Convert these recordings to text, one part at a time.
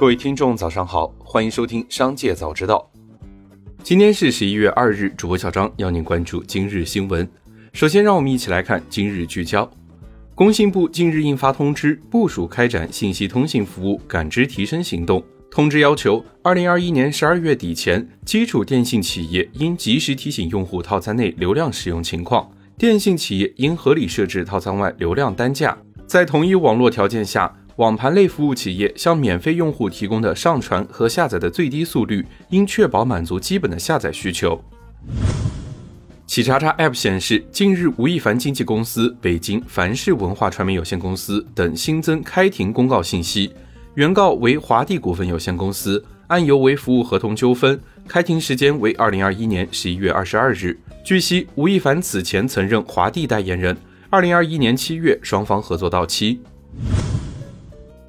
各位听众，早上好，欢迎收听《商界早知道》。今天是十一月二日，主播小张邀您关注今日新闻。首先，让我们一起来看今日聚焦。工信部近日印发通知，部署开展信息通信服务感知提升行动。通知要求，二零二一年十二月底前，基础电信企业应及时提醒用户套餐内流量使用情况，电信企业应合理设置套餐外流量单价，在同一网络条件下。网盘类服务企业向免费用户提供的上传和下载的最低速率，应确保满足基本的下载需求。企查查 App 显示，近日吴亦凡经纪公司、北京凡世文化传媒有限公司等新增开庭公告信息，原告为华帝股份有限公司，案由为服务合同纠纷，开庭时间为二零二一年十一月二十二日。据悉，吴亦凡此前曾任华帝代言人，二零二一年七月双方合作到期。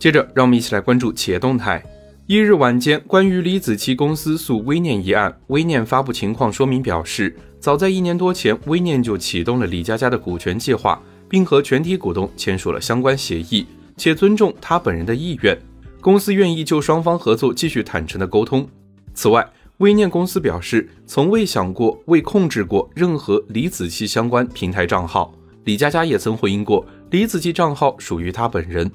接着，让我们一起来关注企业动态。一日晚间，关于李子柒公司诉微念一案，微念发布情况说明表示，早在一年多前，微念就启动了李佳佳的股权计划，并和全体股东签署了相关协议，且尊重他本人的意愿。公司愿意就双方合作继续坦诚的沟通。此外，微念公司表示，从未想过未控制过任何李子柒相关平台账号。李佳佳也曾回应过，李子柒账号属于他本人。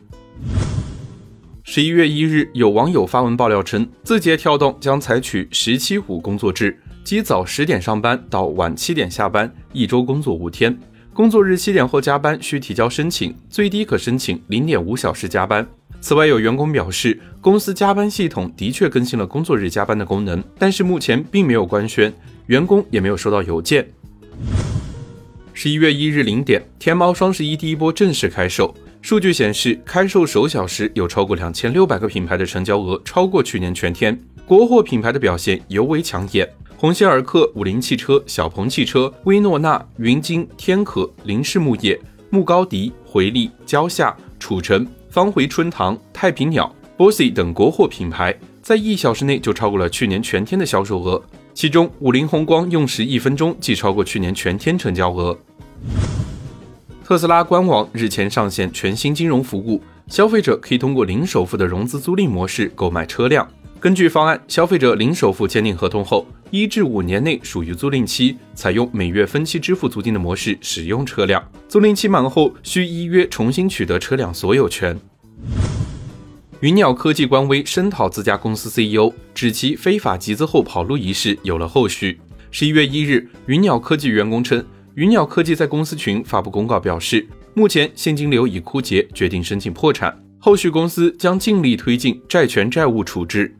十一月一日，有网友发文爆料称，字节跳动将采取“十七五”工作制，即早十点上班到晚七点下班，一周工作五天。工作日七点后加班需提交申请，最低可申请零点五小时加班。此外，有员工表示，公司加班系统的确更新了工作日加班的功能，但是目前并没有官宣，员工也没有收到邮件。十一月一日零点，天猫双十一第一波正式开售。数据显示，开售首小时有超过两千六百个品牌的成交额超过去年全天，国货品牌的表现尤为抢眼。鸿星尔克、五菱汽车、小鹏汽车、薇诺娜、云鲸、天可、林氏木业、木高迪、回力、蕉下、楚城、方回春堂、太平鸟、Bossy 等国货品牌，在一小时内就超过了去年全天的销售额。其中，五菱宏光用时一分钟即超过去年全天成交额。特斯拉官网日前上线全新金融服务，消费者可以通过零首付的融资租赁模式购买车辆。根据方案，消费者零首付签订合同后，一至五年内属于租赁期，采用每月分期支付租金的模式使用车辆。租赁期满后，需依约重新取得车辆所有权。云鸟科技官微声讨自家公司 CEO，指其非法集资后跑路一事有了后续。十一月一日，云鸟科技员工称。云鸟科技在公司群发布公告表示，目前现金流已枯竭，决定申请破产。后续公司将尽力推进债权债务处置。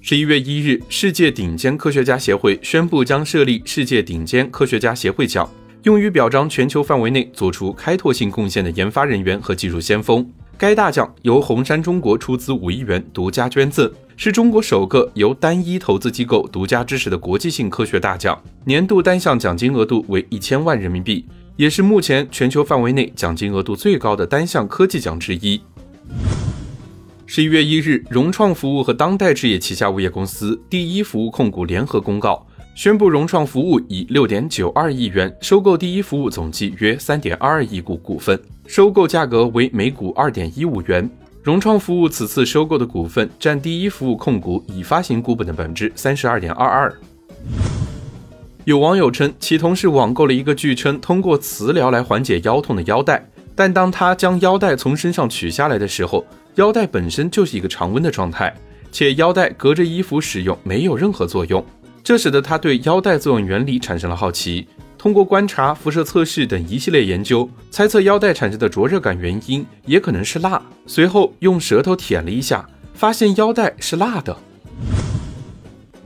十一月一日，世界顶尖科学家协会宣布将设立世界顶尖科学家协会奖，用于表彰全球范围内做出开拓性贡献的研发人员和技术先锋。该大奖由红杉中国出资五亿元独家捐赠。是中国首个由单一投资机构独家支持的国际性科学大奖，年度单项奖金额度为一千万人民币，也是目前全球范围内奖金额度最高的单项科技奖之一。十一月一日，融创服务和当代置业旗下物业公司第一服务控股联合公告，宣布融创服务以六点九二亿元收购第一服务总计约三点二二亿股股份，收购价格为每股二点一五元。融创服务此次收购的股份占第一服务控股已发行股本的百分之三十二点二二。有网友称，其同事网购了一个据称通过磁疗来缓解腰痛的腰带，但当他将腰带从身上取下来的时候，腰带本身就是一个常温的状态，且腰带隔着衣服使用没有任何作用，这使得他对腰带作用原理产生了好奇。通过观察、辐射测试等一系列研究，猜测腰带产生的灼热感原因也可能是蜡。随后用舌头舔了一下，发现腰带是蜡的。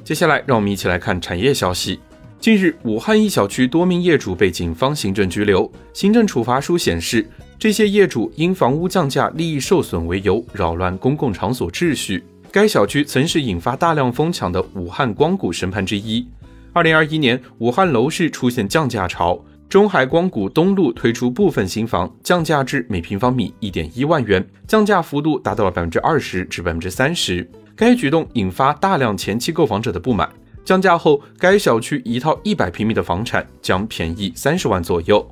接下来，让我们一起来看产业消息。近日，武汉一小区多名业主被警方行政拘留。行政处罚书显示，这些业主因房屋降价、利益受损为由，扰乱公共场所秩序。该小区曾是引发大量疯抢的武汉光谷神盘之一。二零二一年，武汉楼市出现降价潮，中海光谷东路推出部分新房降价至每平方米一点一万元，降价幅度达到了百分之二十至百分之三十。该举动引发大量前期购房者的不满。降价后，该小区一套一百平米的房产将便宜三十万左右。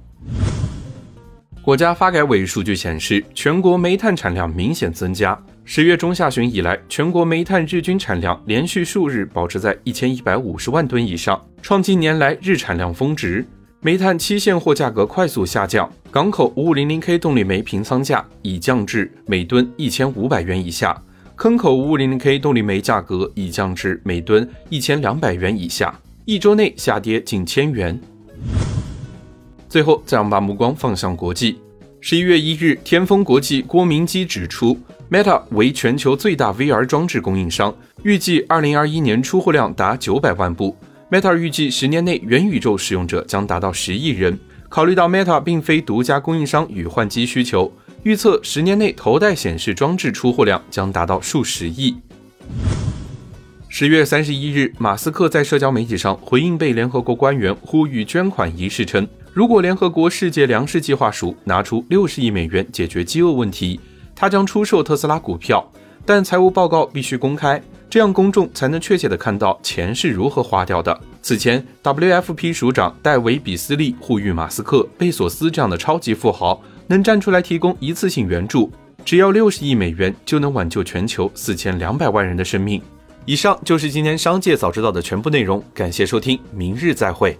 国家发改委数据显示，全国煤炭产量明显增加。十月中下旬以来，全国煤炭日均产量连续数日保持在一千一百五十万吨以上，创近年来日产量峰值。煤炭期现货价格快速下降，港口五五零零 K 动力煤平仓价已降至每吨一千五百元以下，坑口五五零零 K 动力煤价格已降至每吨一千两百元以下，一周内下跌近千元。最后，再让把目光放向国际。十一月一日，天风国际郭明基指出，Meta 为全球最大 VR 装置供应商，预计二零二一年出货量达九百万部。Meta 预计十年内元宇宙使用者将达到十亿人。考虑到 Meta 并非独家供应商与换机需求，预测十年内头戴显示装置出货量将达到数十亿。十月三十一日，马斯克在社交媒体上回应被联合国官员呼吁捐款一事称。如果联合国世界粮食计划署拿出六十亿美元解决饥饿问题，他将出售特斯拉股票，但财务报告必须公开，这样公众才能确切地看到钱是如何花掉的。此前，WFP 署长戴维·比斯利呼吁马斯克、贝索斯这样的超级富豪能站出来提供一次性援助，只要六十亿美元就能挽救全球四千两百万人的生命。以上就是今天商界早知道的全部内容，感谢收听，明日再会。